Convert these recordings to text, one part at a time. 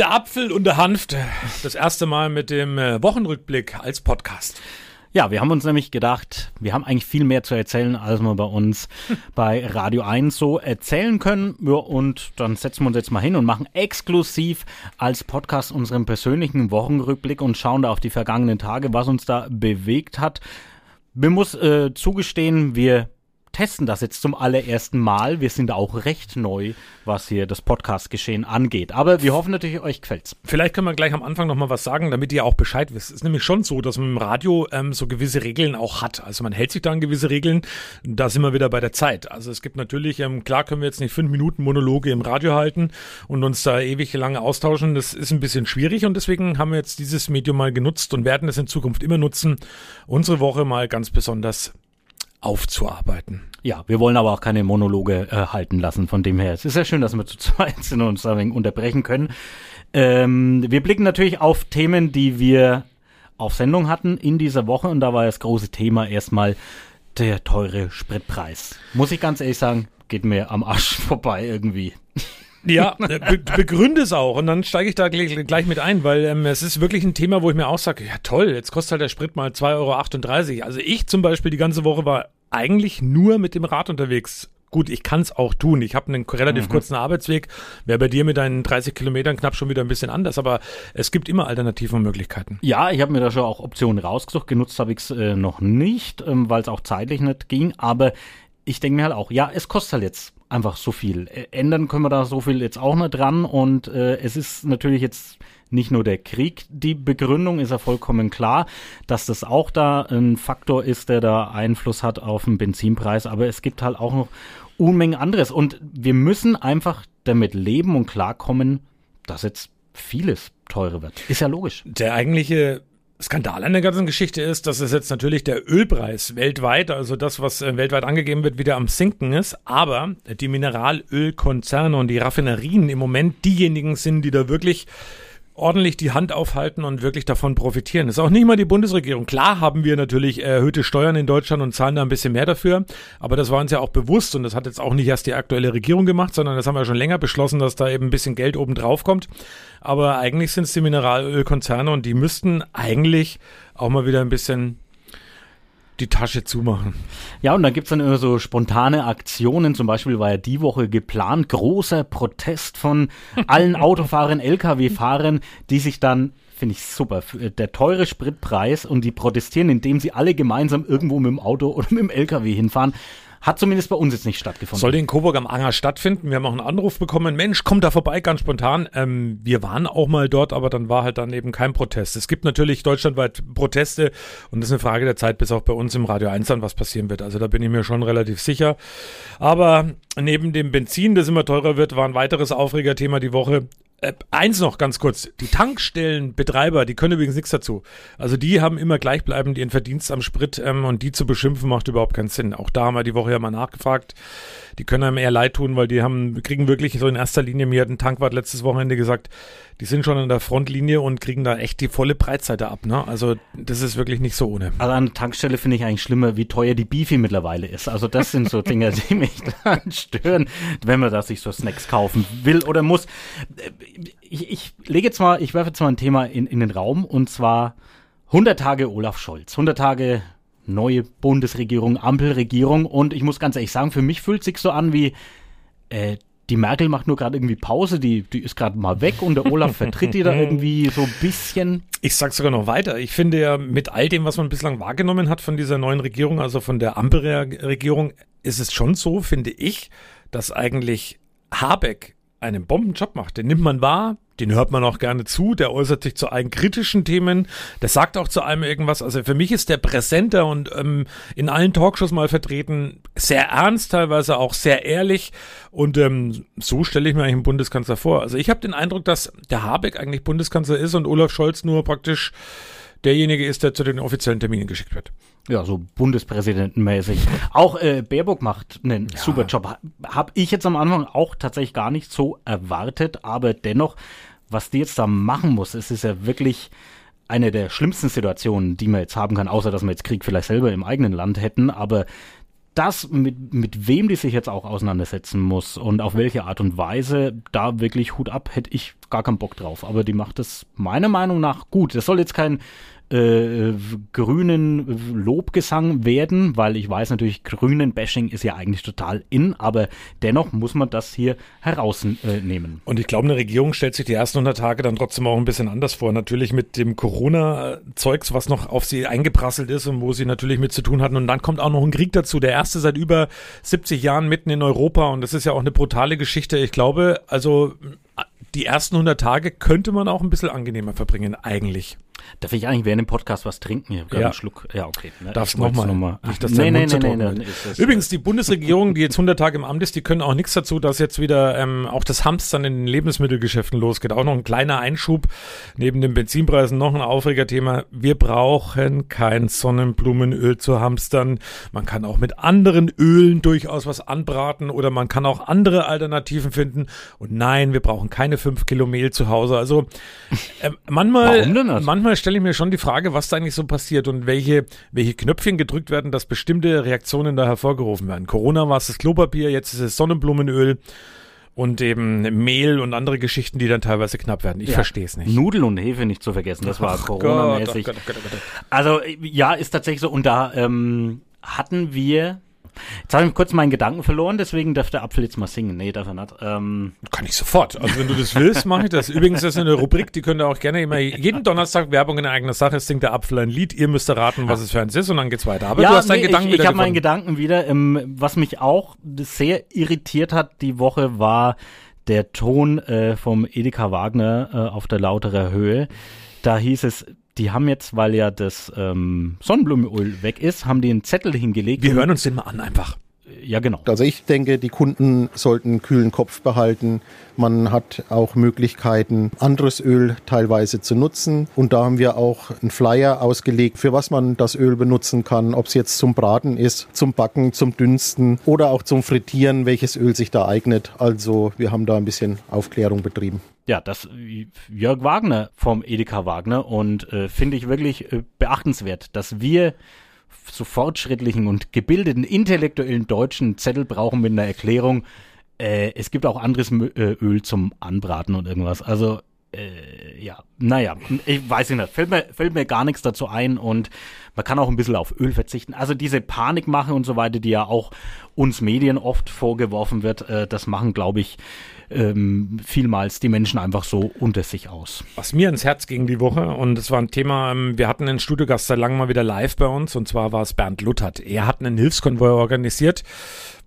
Der Apfel und der Hanft. Das erste Mal mit dem äh, Wochenrückblick als Podcast. Ja, wir haben uns nämlich gedacht, wir haben eigentlich viel mehr zu erzählen, als wir bei uns bei Radio 1 so erzählen können. Ja, und dann setzen wir uns jetzt mal hin und machen exklusiv als Podcast unseren persönlichen Wochenrückblick und schauen da auf die vergangenen Tage, was uns da bewegt hat. Wir muss äh, zugestehen, wir testen das jetzt zum allerersten Mal. Wir sind auch recht neu, was hier das Podcast-Geschehen angeht. Aber wir hoffen natürlich, euch gefällt's. Vielleicht können wir gleich am Anfang nochmal was sagen, damit ihr auch Bescheid wisst. Es ist nämlich schon so, dass man im Radio ähm, so gewisse Regeln auch hat. Also man hält sich da an gewisse Regeln. Da sind wir wieder bei der Zeit. Also es gibt natürlich, ähm, klar können wir jetzt nicht fünf Minuten Monologe im Radio halten und uns da ewig lange austauschen. Das ist ein bisschen schwierig und deswegen haben wir jetzt dieses Medium mal genutzt und werden es in Zukunft immer nutzen, unsere Woche mal ganz besonders aufzuarbeiten. Ja, wir wollen aber auch keine Monologe äh, halten lassen. Von dem her, es ist ja schön, dass wir zu zweit sind und uns ein wenig unterbrechen können. Ähm, wir blicken natürlich auf Themen, die wir auf Sendung hatten in dieser Woche und da war das große Thema erstmal der teure Spritpreis. Muss ich ganz ehrlich sagen, geht mir am Arsch vorbei irgendwie. Ja, be begründe es auch und dann steige ich da gleich mit ein, weil ähm, es ist wirklich ein Thema, wo ich mir auch sage, ja toll, jetzt kostet halt der Sprit mal 2,38 Euro. Also ich zum Beispiel die ganze Woche war eigentlich nur mit dem Rad unterwegs. Gut, ich kann es auch tun. Ich habe einen relativ mhm. kurzen Arbeitsweg. Wäre bei dir mit deinen 30 Kilometern knapp schon wieder ein bisschen anders, aber es gibt immer alternative Möglichkeiten. Ja, ich habe mir da schon auch Optionen rausgesucht. Genutzt habe ich es äh, noch nicht, ähm, weil es auch zeitlich nicht ging. Aber ich denke mir halt auch, ja, es kostet halt jetzt einfach so viel. Ändern können wir da so viel jetzt auch nicht dran und äh, es ist natürlich jetzt nicht nur der Krieg die Begründung, ist ja vollkommen klar, dass das auch da ein Faktor ist, der da Einfluss hat auf den Benzinpreis, aber es gibt halt auch noch Unmengen anderes und wir müssen einfach damit leben und klarkommen, dass jetzt vieles teurer wird. Ist ja logisch. Der eigentliche Skandal an der ganzen Geschichte ist, dass es jetzt natürlich der Ölpreis weltweit, also das, was äh, weltweit angegeben wird, wieder am Sinken ist. Aber die Mineralölkonzerne und die Raffinerien im Moment diejenigen sind, die da wirklich ordentlich die Hand aufhalten und wirklich davon profitieren. Das ist auch nicht mal die Bundesregierung. Klar haben wir natürlich erhöhte Steuern in Deutschland und zahlen da ein bisschen mehr dafür, aber das war uns ja auch bewusst und das hat jetzt auch nicht erst die aktuelle Regierung gemacht, sondern das haben wir schon länger beschlossen, dass da eben ein bisschen Geld oben drauf kommt. Aber eigentlich sind es die Mineralölkonzerne und die müssten eigentlich auch mal wieder ein bisschen die Tasche zumachen. Ja, und dann gibt's dann immer so spontane Aktionen. Zum Beispiel war ja die Woche geplant, großer Protest von allen Autofahrern, Lkw-Fahrern, die sich dann finde ich super. Äh, der teure Spritpreis und die protestieren, indem sie alle gemeinsam irgendwo mit dem Auto oder mit dem LKW hinfahren. Hat zumindest bei uns jetzt nicht stattgefunden. Sollte in Coburg am Anger stattfinden. Wir haben auch einen Anruf bekommen. Mensch, kommt da vorbei, ganz spontan. Ähm, wir waren auch mal dort, aber dann war halt dann eben kein Protest. Es gibt natürlich deutschlandweit Proteste und das ist eine Frage der Zeit, bis auch bei uns im Radio 1 dann was passieren wird. Also da bin ich mir schon relativ sicher. Aber neben dem Benzin, das immer teurer wird, war ein weiteres Aufregerthema die Woche äh, eins noch ganz kurz. Die Tankstellenbetreiber, die können übrigens nichts dazu. Also die haben immer gleichbleibend ihren Verdienst am Sprit ähm, und die zu beschimpfen macht überhaupt keinen Sinn. Auch da haben wir die Woche ja mal nachgefragt. Die können einem eher leid tun, weil die haben, kriegen wirklich so in erster Linie, mir hat ein Tankwart letztes Wochenende gesagt, die sind schon an der Frontlinie und kriegen da echt die volle Breitseite ab. Ne? Also das ist wirklich nicht so ohne. Also an der Tankstelle finde ich eigentlich schlimmer, wie teuer die Beefy mittlerweile ist. Also das sind so Dinge, die mich dann stören, wenn man da sich so Snacks kaufen will oder muss. Ich, ich lege jetzt mal, ich werfe jetzt mal ein Thema in, in den Raum und zwar 100 Tage Olaf Scholz. 100 Tage neue Bundesregierung, Ampelregierung und ich muss ganz ehrlich sagen, für mich fühlt sich so an wie äh, die Merkel macht nur gerade irgendwie Pause, die, die ist gerade mal weg und der Olaf vertritt die da irgendwie so ein bisschen. Ich sag sogar noch weiter. Ich finde ja, mit all dem, was man bislang wahrgenommen hat von dieser neuen Regierung, also von der Ampelregierung, ist es schon so, finde ich, dass eigentlich Habeck einen Bombenjob macht. Den nimmt man wahr, den hört man auch gerne zu, der äußert sich zu allen kritischen Themen, der sagt auch zu allem irgendwas. Also für mich ist der präsenter und ähm, in allen Talkshows mal vertreten, sehr ernst, teilweise auch sehr ehrlich. Und ähm, so stelle ich mir eigentlich einen Bundeskanzler vor. Also ich habe den Eindruck, dass der Habeck eigentlich Bundeskanzler ist und Olaf Scholz nur praktisch derjenige ist, der zu den offiziellen Terminen geschickt wird. Ja, so Bundespräsidentenmäßig. Auch äh, Baerbock macht einen ja. super Job. Hab ich jetzt am Anfang auch tatsächlich gar nicht so erwartet, aber dennoch was die jetzt da machen muss, es ist ja wirklich eine der schlimmsten Situationen, die man jetzt haben kann, außer dass wir jetzt Krieg vielleicht selber im eigenen Land hätten, aber das, mit, mit wem die sich jetzt auch auseinandersetzen muss und auf welche Art und Weise, da wirklich Hut ab, hätte ich gar keinen Bock drauf. Aber die macht es meiner Meinung nach gut. Das soll jetzt kein äh, grünen Lobgesang werden, weil ich weiß natürlich, grünen Bashing ist ja eigentlich total in, aber dennoch muss man das hier herausnehmen. Und ich glaube, eine Regierung stellt sich die ersten 100 Tage dann trotzdem auch ein bisschen anders vor. Natürlich mit dem Corona-Zeugs, was noch auf sie eingeprasselt ist und wo sie natürlich mit zu tun hatten. Und dann kommt auch noch ein Krieg dazu, der erste seit über 70 Jahren mitten in Europa. Und das ist ja auch eine brutale Geschichte. Ich glaube, also die ersten 100 Tage könnte man auch ein bisschen angenehmer verbringen, eigentlich. Darf ich eigentlich während dem Podcast was trinken? Ich ja. einen Schluck. Ja, okay. Ne? Darfst nochmal. Noch mal. Nicht, dass nee, nee, nee, nee, Übrigens, die Bundesregierung, die jetzt 100 Tage im Amt ist, die können auch nichts dazu, dass jetzt wieder ähm, auch das Hamstern in den Lebensmittelgeschäften losgeht. Auch noch ein kleiner Einschub. Neben den Benzinpreisen noch ein Aufregerthema. Wir brauchen kein Sonnenblumenöl zu hamstern. Man kann auch mit anderen Ölen durchaus was anbraten oder man kann auch andere Alternativen finden. Und nein, wir brauchen keine fünf Kilo Mehl zu Hause. Also äh, manchmal, manchmal stelle ich mir schon die Frage, was da eigentlich so passiert und welche, welche Knöpfchen gedrückt werden, dass bestimmte Reaktionen da hervorgerufen werden. Corona war es das Klopapier, jetzt ist es Sonnenblumenöl und eben Mehl und andere Geschichten, die dann teilweise knapp werden. Ich ja. verstehe es nicht. Nudeln und Hefe nicht zu vergessen, das war Corona-mäßig. Oh oh oh also ja, ist tatsächlich so. Und da ähm, hatten wir Jetzt habe ich kurz meinen Gedanken verloren, deswegen darf der Apfel jetzt mal singen. Nee, darf er nicht. Ähm. Kann ich sofort. Also wenn du das willst, mache ich das. Übrigens, das ist eine Rubrik, die könnt ihr auch gerne immer jeden Donnerstag Werbung in eigener Sache, singt der Apfel ein Lied. Ihr müsst erraten, was es für eins ist und dann geht's weiter. Aber ja, du hast deinen nee, Gedanken ich, wieder. Ich habe meinen Gedanken wieder. Ähm, was mich auch sehr irritiert hat die Woche war der Ton äh, vom Edeka Wagner äh, auf der lauterer Höhe. Da hieß es, die haben jetzt, weil ja das ähm, Sonnenblumenöl weg ist, haben die einen Zettel hingelegt. Wir hören uns den mal an einfach. Ja, genau. Also ich denke, die Kunden sollten einen kühlen Kopf behalten. Man hat auch Möglichkeiten, anderes Öl teilweise zu nutzen. Und da haben wir auch einen Flyer ausgelegt, für was man das Öl benutzen kann. Ob es jetzt zum Braten ist, zum Backen, zum Dünsten oder auch zum Frittieren, welches Öl sich da eignet. Also wir haben da ein bisschen Aufklärung betrieben ja, das Jörg Wagner vom Edeka Wagner und äh, finde ich wirklich äh, beachtenswert, dass wir so fortschrittlichen und gebildeten intellektuellen Deutschen Zettel brauchen mit einer Erklärung. Äh, es gibt auch anderes äh, Öl zum Anbraten und irgendwas. Also äh, ja, naja, ich weiß nicht, fällt mir, fällt mir gar nichts dazu ein und man kann auch ein bisschen auf Öl verzichten. Also diese Panikmache und so weiter, die ja auch uns Medien oft vorgeworfen wird, äh, das machen, glaube ich, ähm, vielmals die Menschen einfach so unter sich aus. Was mir ins Herz ging die Woche und es war ein Thema, ähm, wir hatten einen Studiogast seit langem mal wieder live bei uns und zwar war es Bernd Luthert. Er hat einen Hilfskonvoi organisiert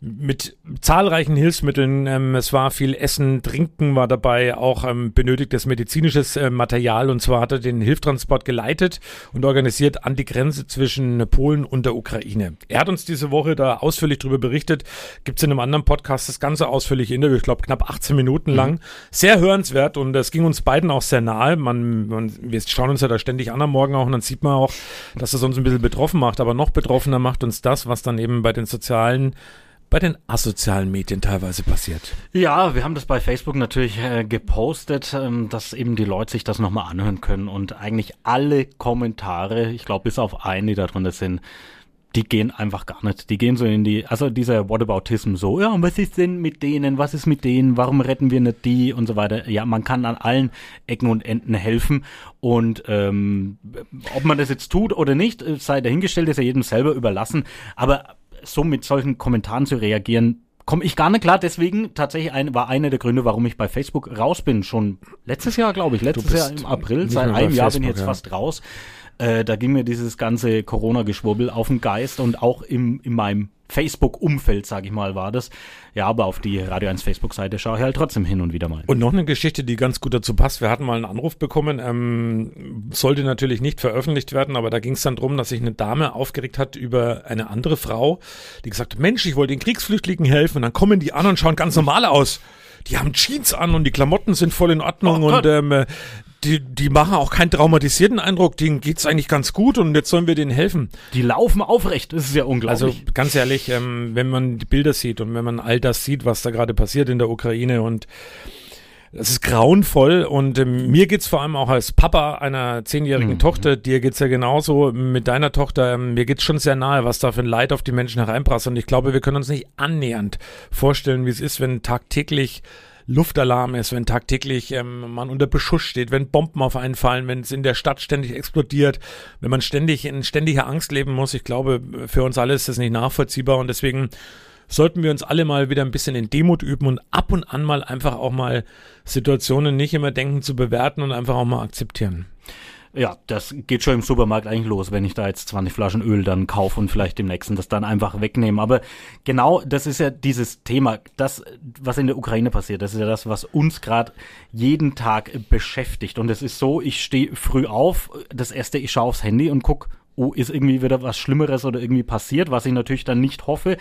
mit zahlreichen Hilfsmitteln. Ähm, es war viel Essen, Trinken war dabei, auch ähm, benötigtes medizinisches äh, Material. Und zwar hat er den Hilftransport geleitet und organisiert an die Grenze zwischen Polen und der Ukraine. Er hat uns diese Woche da ausführlich darüber berichtet. Gibt es in einem anderen Podcast das ganze ausführliche Interview, ich glaube knapp 18 Minuten mhm. lang. Sehr hörenswert und es ging uns beiden auch sehr nahe. Man, man, wir schauen uns ja da ständig an am Morgen auch und dann sieht man auch, dass es uns ein bisschen betroffen macht. Aber noch betroffener macht uns das, was dann eben bei den sozialen bei den asozialen Medien teilweise passiert. Ja, wir haben das bei Facebook natürlich äh, gepostet, ähm, dass eben die Leute sich das nochmal anhören können und eigentlich alle Kommentare, ich glaube bis auf einen, die da drunter sind, die gehen einfach gar nicht. Die gehen so in die, also dieser Whataboutism so, ja, und was ist denn mit denen, was ist mit denen, warum retten wir nicht die und so weiter. Ja, man kann an allen Ecken und Enden helfen und ähm, ob man das jetzt tut oder nicht, äh, sei dahingestellt, ist ja jedem selber überlassen, aber so mit solchen Kommentaren zu reagieren, komme ich gar nicht klar. Deswegen tatsächlich ein, war einer der Gründe, warum ich bei Facebook raus bin. Schon letztes Jahr, glaube ich, letztes Jahr im April. Seit einem Jahr bin ich jetzt ja. fast raus. Äh, da ging mir dieses ganze Corona-Geschwurbel auf den Geist und auch im, in meinem Facebook-Umfeld, sage ich mal, war das. Ja, aber auf die Radio 1 Facebook-Seite schaue ich halt trotzdem hin und wieder mal. Und noch eine Geschichte, die ganz gut dazu passt. Wir hatten mal einen Anruf bekommen, ähm, sollte natürlich nicht veröffentlicht werden, aber da ging es dann darum, dass sich eine Dame aufgeregt hat über eine andere Frau, die gesagt hat, Mensch, ich wollte den Kriegsflüchtlingen helfen und dann kommen die an und schauen ganz normal aus die haben Jeans an und die Klamotten sind voll in Ordnung oh und ähm, die, die machen auch keinen traumatisierten Eindruck, denen geht's eigentlich ganz gut und jetzt sollen wir denen helfen. Die laufen aufrecht, das ist ja unglaublich. Also ganz ehrlich, ähm, wenn man die Bilder sieht und wenn man all das sieht, was da gerade passiert in der Ukraine und das ist grauenvoll und ähm, mir geht's vor allem auch als Papa einer zehnjährigen mhm. Tochter, dir geht's ja genauso mit deiner Tochter, ähm, mir geht's schon sehr nahe, was da für ein Leid auf die Menschen hereinprasselt und ich glaube, wir können uns nicht annähernd vorstellen, wie es ist, wenn tagtäglich Luftalarm ist, wenn tagtäglich ähm, man unter Beschuss steht, wenn Bomben auf einen fallen, wenn es in der Stadt ständig explodiert, wenn man ständig in ständiger Angst leben muss. Ich glaube, für uns alle ist das nicht nachvollziehbar und deswegen sollten wir uns alle mal wieder ein bisschen in Demut üben und ab und an mal einfach auch mal Situationen nicht immer denken zu bewerten und einfach auch mal akzeptieren. Ja, das geht schon im Supermarkt eigentlich los, wenn ich da jetzt 20 Flaschen Öl dann kaufe und vielleicht dem nächsten das dann einfach wegnehme. Aber genau das ist ja dieses Thema, das, was in der Ukraine passiert, das ist ja das, was uns gerade jeden Tag beschäftigt. Und es ist so, ich stehe früh auf, das erste, ich schaue aufs Handy und guck, oh, ist irgendwie wieder was Schlimmeres oder irgendwie passiert, was ich natürlich dann nicht hoffe.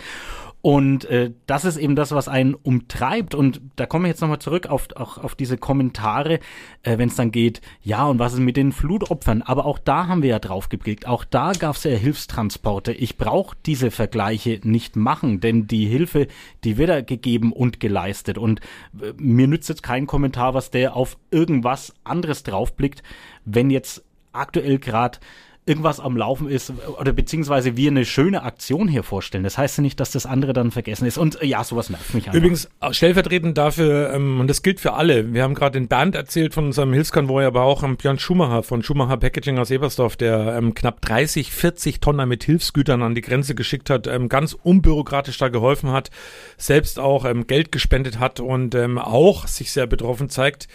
Und äh, das ist eben das, was einen umtreibt. Und da komme ich jetzt nochmal zurück auf, auch auf diese Kommentare, äh, wenn es dann geht, ja, und was ist mit den Flutopfern? Aber auch da haben wir ja drauf geblickt. Auch da gab es ja Hilfstransporte. Ich brauche diese Vergleiche nicht machen, denn die Hilfe, die wird ja gegeben und geleistet. Und äh, mir nützt jetzt kein Kommentar, was der auf irgendwas anderes draufblickt, wenn jetzt aktuell gerade irgendwas am Laufen ist oder beziehungsweise wir eine schöne Aktion hier vorstellen. Das heißt ja nicht, dass das andere dann vergessen ist. Und äh, ja, sowas nervt mich einfach. Übrigens, stellvertretend dafür, ähm, und das gilt für alle, wir haben gerade den Bernd erzählt von unserem Hilfskonvoi, aber auch ähm, Björn Schumacher von Schumacher Packaging aus Ebersdorf, der ähm, knapp 30, 40 Tonnen mit Hilfsgütern an die Grenze geschickt hat, ähm, ganz unbürokratisch da geholfen hat, selbst auch ähm, Geld gespendet hat und ähm, auch sich sehr betroffen zeigt.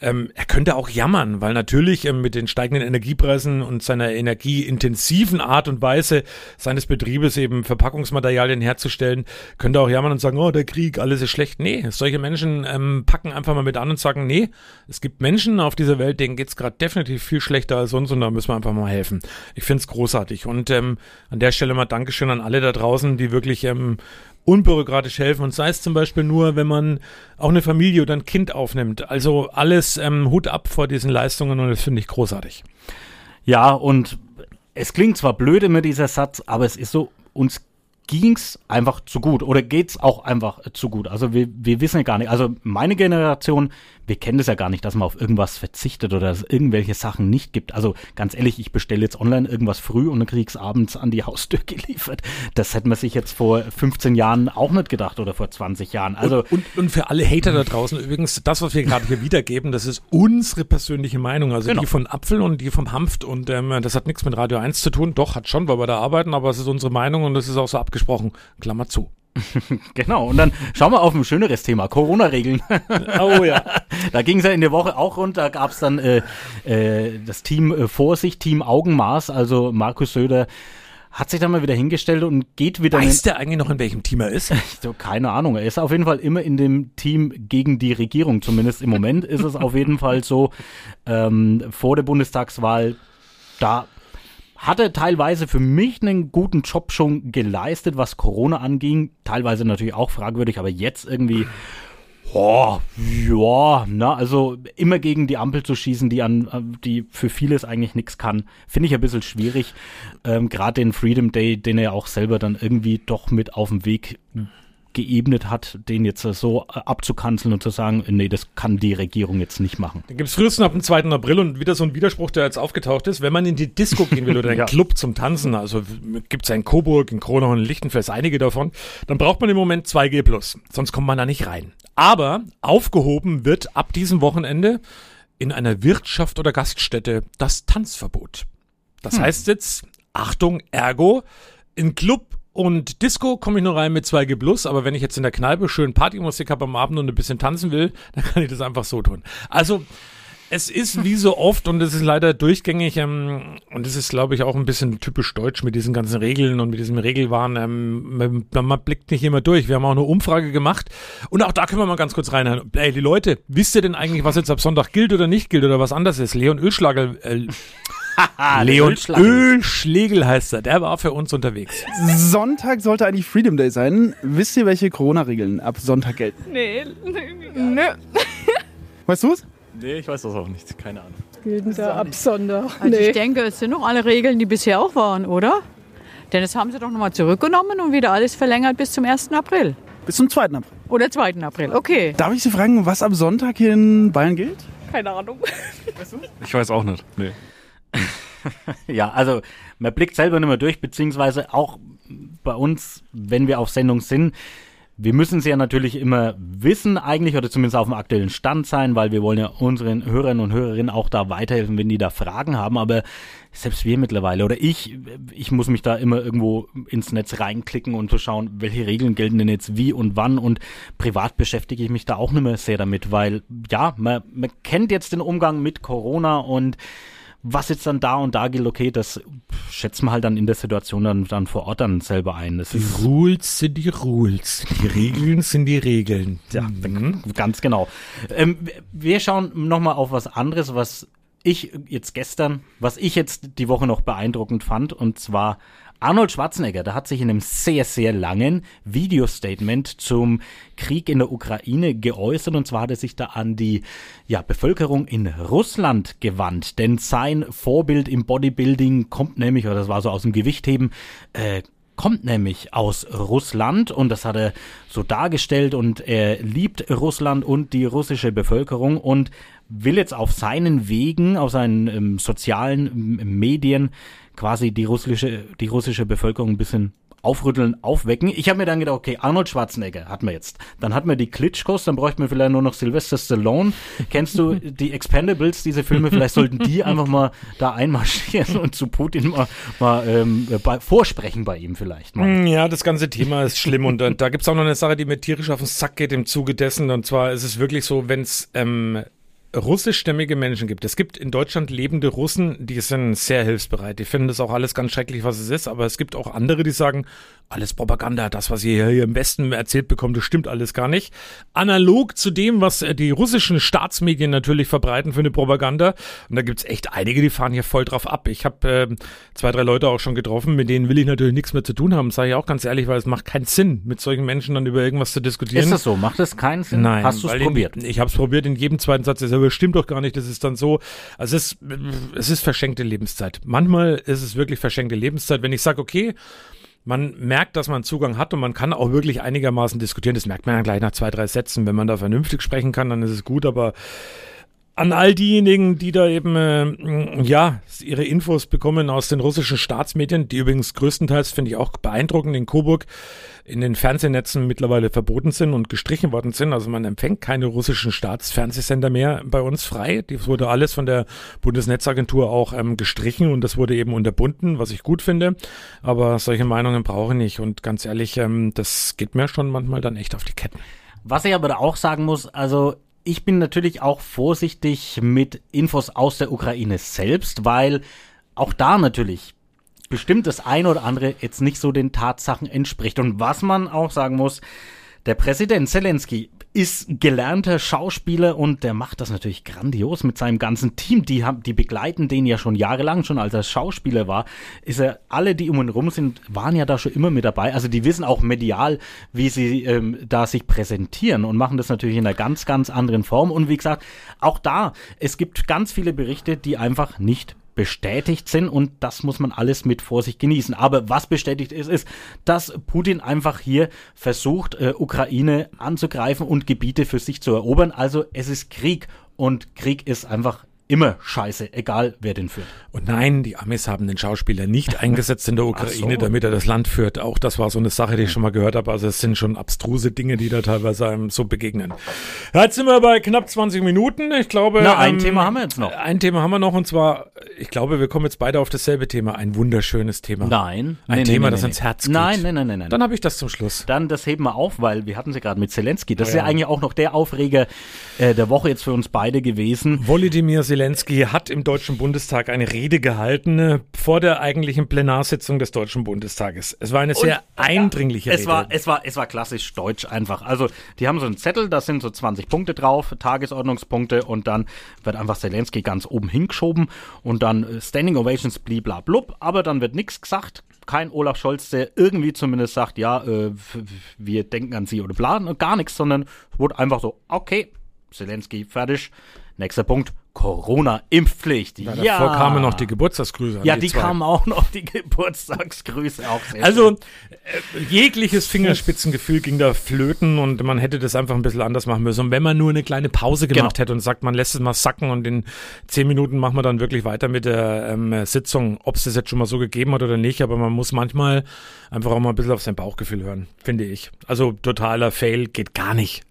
Ähm, er könnte auch jammern, weil natürlich ähm, mit den steigenden Energiepreisen und seiner energieintensiven Art und Weise seines Betriebes eben Verpackungsmaterialien herzustellen, könnte auch jammern und sagen, oh, der Krieg, alles ist schlecht. Nee, solche Menschen ähm, packen einfach mal mit an und sagen, nee, es gibt Menschen auf dieser Welt, denen geht's gerade definitiv viel schlechter als uns und da müssen wir einfach mal helfen. Ich find's großartig. Und ähm, an der Stelle mal Dankeschön an alle da draußen, die wirklich ähm, unbürokratisch helfen und sei es zum Beispiel nur, wenn man auch eine Familie oder ein Kind aufnimmt. Also alles ähm, Hut ab vor diesen Leistungen und das finde ich großartig. Ja, und es klingt zwar blöd immer dieser Satz, aber es ist so, uns ging's einfach zu gut oder geht's auch einfach zu gut. Also wir, wir wissen ja gar nicht. Also meine Generation, wir kennen das ja gar nicht, dass man auf irgendwas verzichtet oder dass es irgendwelche Sachen nicht gibt. Also ganz ehrlich, ich bestelle jetzt online irgendwas früh und dann krieg's abends an die Haustür geliefert. Das hätte man sich jetzt vor 15 Jahren auch nicht gedacht oder vor 20 Jahren. Also und, und, und für alle Hater da draußen übrigens, das, was wir gerade hier wiedergeben, das ist unsere persönliche Meinung. Also genau. die von Apfel und die vom Hanft und ähm, das hat nichts mit Radio 1 zu tun. Doch, hat schon, weil wir da arbeiten, aber es ist unsere Meinung und das ist auch so abgesprochen. Klammer zu. genau, und dann schauen wir auf ein schöneres Thema, Corona-Regeln. oh ja. da ging es ja in der Woche auch rund, da gab es dann äh, äh, das Team äh, Vorsicht, Team Augenmaß, also Markus Söder hat sich dann mal wieder hingestellt und geht wieder. Weiß der eigentlich noch, in welchem Team er ist? so, keine Ahnung. Er ist auf jeden Fall immer in dem Team gegen die Regierung. Zumindest im Moment ist es auf jeden Fall so. Ähm, vor der Bundestagswahl, da hat er teilweise für mich einen guten Job schon geleistet, was Corona anging. Teilweise natürlich auch fragwürdig, aber jetzt irgendwie, oh, ja, na, also immer gegen die Ampel zu schießen, die an, die für vieles eigentlich nichts kann, finde ich ein bisschen schwierig. Ähm, Gerade den Freedom Day, den er auch selber dann irgendwie doch mit auf dem Weg geebnet hat, den jetzt so äh, abzukanzeln und zu sagen, nee, das kann die Regierung jetzt nicht machen. Dann gibt es frühestens ab dem 2. April und wieder so ein Widerspruch, der jetzt aufgetaucht ist. Wenn man in die Disco gehen will oder einen ja. Club zum Tanzen, also gibt es in Coburg, in Kronau und in Lichtenfels einige davon, dann braucht man im Moment 2G+. Sonst kommt man da nicht rein. Aber aufgehoben wird ab diesem Wochenende in einer Wirtschaft oder Gaststätte das Tanzverbot. Das hm. heißt jetzt, Achtung, ergo, in Club und Disco komme ich nur rein mit 2G Plus, aber wenn ich jetzt in der Kneipe schön Partymusik habe am Abend und ein bisschen tanzen will, dann kann ich das einfach so tun. Also, es ist wie so oft und es ist leider durchgängig ähm, und es ist, glaube ich, auch ein bisschen typisch deutsch mit diesen ganzen Regeln und mit diesem Regelwahn. Ähm, man, man, blickt nicht immer durch. Wir haben auch eine Umfrage gemacht und auch da können wir mal ganz kurz reinhören. Ey, die Leute, wisst ihr denn eigentlich, was jetzt ab Sonntag gilt oder nicht gilt oder was anders ist? Leon Ölschlager, äh, Leon Ölschlegel heißt er. Der war für uns unterwegs. Sonntag sollte eigentlich Freedom Day sein. Wisst ihr, welche Corona-Regeln ab Sonntag gelten? Nee, nö. Weißt du es? Nee, ich weiß das auch nicht. Keine Ahnung. Gelten da ab Sonntag? Also nee. ich denke, es sind noch alle Regeln, die bisher auch waren, oder? Denn das haben sie doch nochmal zurückgenommen und wieder alles verlängert bis zum 1. April. Bis zum 2. April. Oder 2. April, okay. Darf ich Sie fragen, was am Sonntag hier in Bayern gilt? Keine Ahnung. Weißt du? Ich weiß auch nicht. Nee. ja, also man blickt selber nicht mehr durch, beziehungsweise auch bei uns, wenn wir auf Sendung sind, wir müssen sie ja natürlich immer wissen eigentlich oder zumindest auf dem aktuellen Stand sein, weil wir wollen ja unseren Hörern und Hörerinnen auch da weiterhelfen, wenn die da Fragen haben. Aber selbst wir mittlerweile oder ich, ich muss mich da immer irgendwo ins Netz reinklicken und zu schauen, welche Regeln gelten denn jetzt wie und wann und privat beschäftige ich mich da auch nicht mehr sehr damit, weil ja, man, man kennt jetzt den Umgang mit Corona und was jetzt dann da und da gilt, okay, das schätzt man halt dann in der Situation dann, dann vor Ort dann selber ein. Das die Rules sind die Rules. Die Regeln sind die Regeln. Ja, mhm. ganz genau. Ähm, wir schauen nochmal auf was anderes, was ich jetzt gestern, was ich jetzt die Woche noch beeindruckend fand, und zwar Arnold Schwarzenegger, der hat sich in einem sehr, sehr langen Videostatement zum Krieg in der Ukraine geäußert. Und zwar hat er sich da an die ja, Bevölkerung in Russland gewandt, denn sein Vorbild im Bodybuilding kommt nämlich, oder das war so aus dem Gewichtheben, äh, kommt nämlich aus Russland. Und das hat er so dargestellt. Und er liebt Russland und die russische Bevölkerung. Und will jetzt auf seinen Wegen, auf seinen ähm, sozialen ähm, Medien quasi die russische, die russische Bevölkerung ein bisschen aufrütteln, aufwecken. Ich habe mir dann gedacht, okay, Arnold Schwarzenegger hat man jetzt. Dann hat man die Klitschkos, dann bräuchte man vielleicht nur noch Sylvester Stallone. Kennst du die Expendables, diese Filme? Vielleicht sollten die einfach mal da einmarschieren und zu Putin mal, mal ähm, bei, vorsprechen bei ihm vielleicht mal. Hm, ja, das ganze Thema ist schlimm und äh, da gibt's auch noch eine Sache, die mir tierisch auf den Sack geht im Zuge dessen. Und zwar ist es wirklich so, wenn's ähm, russischstämmige Menschen gibt. Es gibt in Deutschland lebende Russen, die sind sehr hilfsbereit. Die finden das auch alles ganz schrecklich, was es ist. Aber es gibt auch andere, die sagen, alles Propaganda, das, was ihr hier im Westen erzählt bekommt, das stimmt alles gar nicht. Analog zu dem, was äh, die russischen Staatsmedien natürlich verbreiten für eine Propaganda. Und da gibt's echt einige, die fahren hier voll drauf ab. Ich habe äh, zwei, drei Leute auch schon getroffen, mit denen will ich natürlich nichts mehr zu tun haben, sage ich auch ganz ehrlich, weil es macht keinen Sinn, mit solchen Menschen dann über irgendwas zu diskutieren. Ist das so? Macht das keinen Sinn? Nein. Hast du es probiert? In, ich habe es probiert in jedem zweiten Satz. Das aber stimmt doch gar nicht. Das ist dann so. Also es ist, es ist verschenkte Lebenszeit. Manchmal ist es wirklich verschenkte Lebenszeit. Wenn ich sage, okay, man merkt, dass man Zugang hat und man kann auch wirklich einigermaßen diskutieren. Das merkt man dann gleich nach zwei, drei Sätzen. Wenn man da vernünftig sprechen kann, dann ist es gut, aber an all diejenigen, die da eben äh, ja ihre Infos bekommen aus den russischen Staatsmedien, die übrigens größtenteils finde ich auch beeindruckend in Coburg in den Fernsehnetzen mittlerweile verboten sind und gestrichen worden sind. Also man empfängt keine russischen Staatsfernsehsender mehr bei uns frei. Das wurde alles von der Bundesnetzagentur auch ähm, gestrichen und das wurde eben unterbunden, was ich gut finde. Aber solche Meinungen brauche ich nicht und ganz ehrlich, ähm, das geht mir schon manchmal dann echt auf die Ketten. Was ich aber auch sagen muss, also ich bin natürlich auch vorsichtig mit Infos aus der Ukraine selbst, weil auch da natürlich bestimmt das eine oder andere jetzt nicht so den Tatsachen entspricht. Und was man auch sagen muss, der Präsident Zelensky ist gelernter Schauspieler und der macht das natürlich grandios mit seinem ganzen Team. Die haben, die begleiten den ja schon jahrelang, schon als er Schauspieler war. Ist er, alle, die um ihn rum sind, waren ja da schon immer mit dabei. Also die wissen auch medial, wie sie ähm, da sich präsentieren und machen das natürlich in einer ganz, ganz anderen Form. Und wie gesagt, auch da, es gibt ganz viele Berichte, die einfach nicht bestätigt sind und das muss man alles mit Vorsicht genießen. Aber was bestätigt ist, ist, dass Putin einfach hier versucht, äh, Ukraine anzugreifen und Gebiete für sich zu erobern. Also es ist Krieg und Krieg ist einfach immer scheiße, egal wer den führt. Und nein, die Amis haben den Schauspieler nicht eingesetzt in der Ukraine, so. damit er das Land führt. Auch das war so eine Sache, die ich schon mal gehört habe. Also es sind schon abstruse Dinge, die da teilweise einem so begegnen. Ja, jetzt sind wir bei knapp 20 Minuten. Ich glaube. Na, ein ähm, Thema haben wir jetzt noch. Ein Thema haben wir noch und zwar, ich glaube, wir kommen jetzt beide auf dasselbe Thema. Ein wunderschönes Thema. Nein. Ein nee, Thema, nee, nee, das ins Herz geht. Nein, nein, nein, nein, nein. Dann habe ich das zum Schluss. Dann das heben wir auf, weil wir hatten sie gerade mit Zelensky. Das oh, ist ja. ja eigentlich auch noch der Aufreger äh, der Woche jetzt für uns beide gewesen. Volodymyr Zelensky hat im Deutschen Bundestag eine Rede gehalten äh, vor der eigentlichen Plenarsitzung des Deutschen Bundestages. Es war eine sehr Und, eindringliche es Rede. War, es, war, es war klassisch deutsch einfach. Also die haben so einen Zettel, da sind so 20 Punkte drauf, Tagesordnungspunkte und dann wird einfach Zelensky ganz oben hingeschoben und dann äh, Standing Ovations bliblablub, aber dann wird nichts gesagt, kein Olaf Scholz, der irgendwie zumindest sagt, ja, äh, wir denken an sie oder planen, gar nichts, sondern es wurde einfach so, okay, Zelensky fertig, nächster Punkt, Corona-Impfpflicht. Ja, ja. Davor kamen noch die Geburtstagsgrüße. Ja, die, die kamen auch noch, die Geburtstagsgrüße. Auch sehr also, äh, jegliches Fingerspitzengefühl ging da flöten und man hätte das einfach ein bisschen anders machen müssen. Und wenn man nur eine kleine Pause gemacht genau. hätte und sagt, man lässt es mal sacken und in zehn Minuten machen wir dann wirklich weiter mit der ähm, Sitzung, ob es das jetzt schon mal so gegeben hat oder nicht, aber man muss manchmal einfach auch mal ein bisschen auf sein Bauchgefühl hören, finde ich. Also totaler Fail geht gar nicht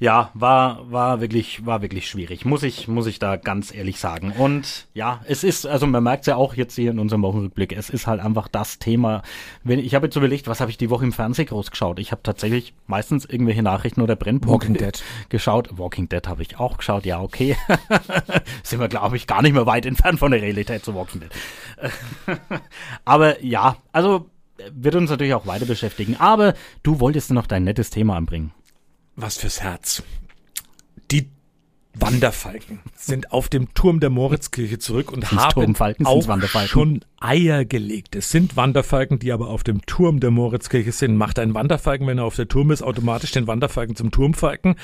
ja, war, war wirklich, war wirklich schwierig, muss ich, muss ich da ganz ehrlich sagen. Und ja, es ist, also man merkt es ja auch jetzt hier in unserem Wochenrückblick, es ist halt einfach das Thema. Wenn, ich habe jetzt überlegt, was habe ich die Woche im Fernsehen groß geschaut? Ich habe tatsächlich meistens irgendwelche Nachrichten oder Brennpunkte Walking Dead. geschaut. Walking Dead habe ich auch geschaut, ja, okay. Sind wir, glaube ich, gar nicht mehr weit entfernt von der Realität zu Walking Dead. Aber ja, also wird uns natürlich auch weiter beschäftigen. Aber du wolltest noch dein nettes Thema anbringen was fürs Herz. Die Wanderfalken sind auf dem Turm der Moritzkirche zurück und haben auch schon Eier gelegt. Es sind Wanderfalken, die aber auf dem Turm der Moritzkirche sind. Macht ein Wanderfalken, wenn er auf der Turm ist, automatisch den Wanderfalken zum Turmfalken?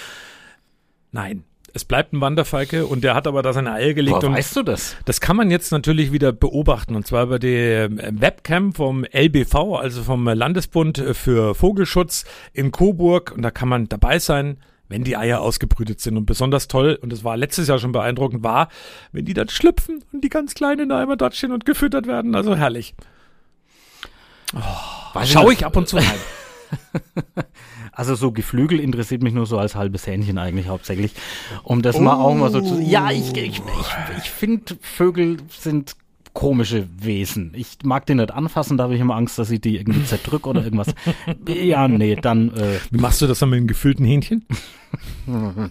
Nein, es bleibt ein Wanderfalke und der hat aber da seine Eier gelegt. Woher weißt du das? Das kann man jetzt natürlich wieder beobachten und zwar über die Webcam vom LBV, also vom Landesbund für Vogelschutz in Coburg und da kann man dabei sein wenn die Eier ausgebrütet sind. Und besonders toll, und das war letztes Jahr schon beeindruckend, war, wenn die dann schlüpfen und die ganz kleinen Eimer dort stehen und gefüttert werden. Also herrlich. Oh, Schau ich ab und zu rein. Also so Geflügel interessiert mich nur so als halbes Hähnchen eigentlich hauptsächlich. Um das oh. mal auch mal so zu. Ja, ich, ich, ich, ich finde Vögel sind komische Wesen. Ich mag die nicht anfassen, da habe ich immer Angst, dass ich die irgendwie zerdrück oder irgendwas. ja, nee, dann. Äh, Wie machst du das dann mit einem gefüllten Hähnchen?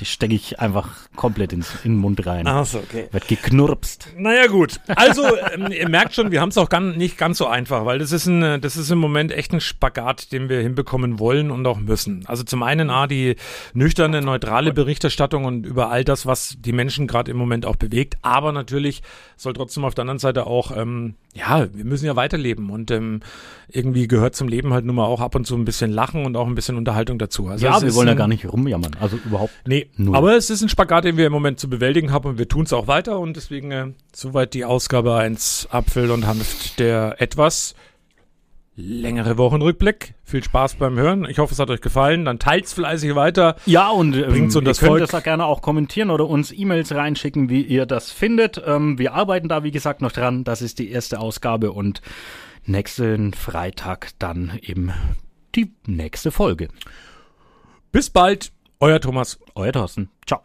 Die stecke ich einfach komplett ins, in den Mund rein. Ach so, okay. Wird geknurpst. Naja, gut. Also, ähm, ihr merkt schon, wir haben es auch ganz, nicht ganz so einfach, weil das ist, ein, das ist im Moment echt ein Spagat, den wir hinbekommen wollen und auch müssen. Also zum einen A, die nüchterne, neutrale Berichterstattung und über all das, was die Menschen gerade im Moment auch bewegt. Aber natürlich soll trotzdem auf der anderen Seite auch, ähm, ja, wir müssen ja weiterleben und ähm, irgendwie gehört zum Leben halt nun mal auch ab und zu ein bisschen Lachen und auch ein bisschen Unterhaltung dazu. Also ja, wir wollen ja gar nicht rum rumjammern. Also überhaupt. Nee, null. aber es ist ein Spagat, den wir im Moment zu bewältigen haben und wir tun es auch weiter und deswegen äh, soweit die Ausgabe 1 Apfel und Hanft der etwas längere Wochenrückblick. Viel Spaß beim Hören. Ich hoffe, es hat euch gefallen. Dann teilt's fleißig weiter. Ja, und ähm, bringt's und ihr könnt Volk. das gerne auch kommentieren oder uns E-Mails reinschicken, wie ihr das findet. Ähm, wir arbeiten da, wie gesagt, noch dran. Das ist die erste Ausgabe und nächsten Freitag dann eben die nächste Folge. Bis bald, euer Thomas. Euer Thorsten. Ciao.